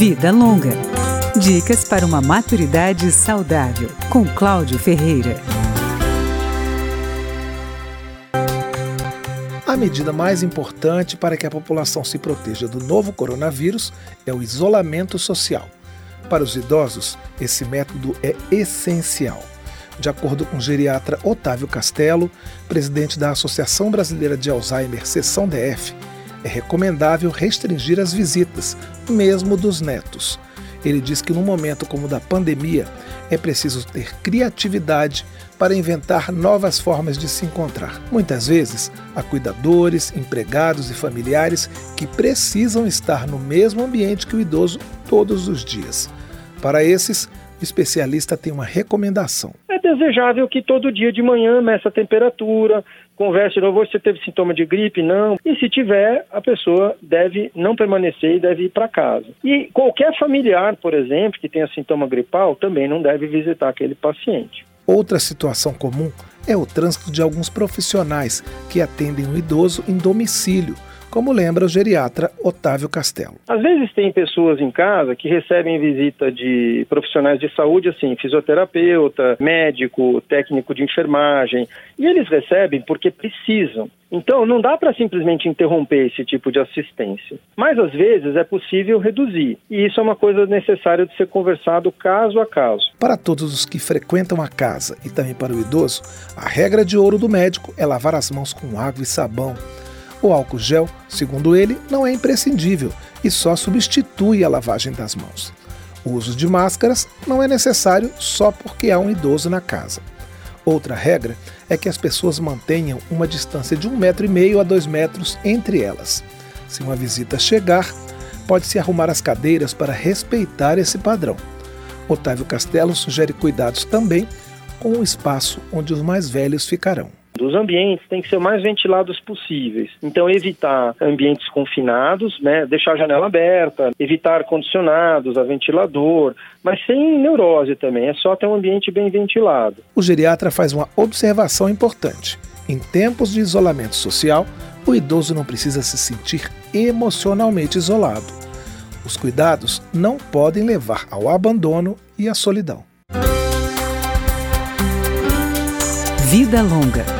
Vida Longa. Dicas para uma maturidade saudável, com Cláudio Ferreira. A medida mais importante para que a população se proteja do novo coronavírus é o isolamento social. Para os idosos, esse método é essencial. De acordo com o geriatra Otávio Castelo, presidente da Associação Brasileira de Alzheimer, seção DF, é recomendável restringir as visitas, mesmo dos netos. Ele diz que num momento como o da pandemia, é preciso ter criatividade para inventar novas formas de se encontrar. Muitas vezes, há cuidadores, empregados e familiares que precisam estar no mesmo ambiente que o idoso todos os dias. Para esses, o especialista tem uma recomendação. É desejável que todo dia de manhã meça a temperatura, converse novo, você teve sintoma de gripe? Não. E se tiver, a pessoa deve não permanecer e deve ir para casa. E qualquer familiar, por exemplo, que tenha sintoma gripal, também não deve visitar aquele paciente. Outra situação comum é o trânsito de alguns profissionais que atendem o idoso em domicílio como lembra o geriatra Otávio Castelo. Às vezes tem pessoas em casa que recebem visita de profissionais de saúde, assim, fisioterapeuta, médico, técnico de enfermagem, e eles recebem porque precisam. Então, não dá para simplesmente interromper esse tipo de assistência. Mas, às vezes, é possível reduzir. E isso é uma coisa necessária de ser conversado caso a caso. Para todos os que frequentam a casa e também para o idoso, a regra de ouro do médico é lavar as mãos com água e sabão. O álcool gel, segundo ele, não é imprescindível e só substitui a lavagem das mãos. O uso de máscaras não é necessário só porque há um idoso na casa. Outra regra é que as pessoas mantenham uma distância de um metro e meio a dois metros entre elas. Se uma visita chegar, pode-se arrumar as cadeiras para respeitar esse padrão. Otávio Castelo sugere cuidados também com o espaço onde os mais velhos ficarão. Os ambientes têm que ser o mais ventilados possíveis. Então, evitar ambientes confinados, né? deixar a janela aberta, evitar ar-condicionados, a ventilador, mas sem neurose também, é só ter um ambiente bem ventilado. O geriatra faz uma observação importante. Em tempos de isolamento social, o idoso não precisa se sentir emocionalmente isolado. Os cuidados não podem levar ao abandono e à solidão. Vida Longa